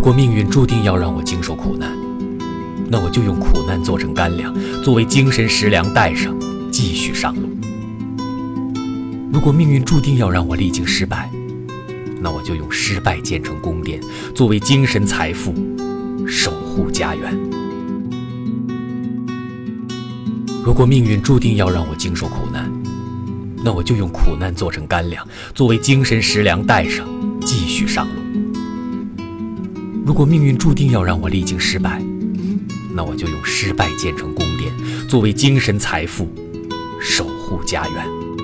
如果命运注定要让我经受苦难，那我就用苦难做成干粮，作为精神食粮带上，继续上路。如果命运注定要让我历经失败，那我就用失败建成宫殿，作为精神财富，守护家园。如果命运注定要让我经受苦难，那我就用苦难做成干粮，作为精神食粮带上，继续上路。如果命运注定要让我历经失败，那我就用失败建成宫殿，作为精神财富，守护家园。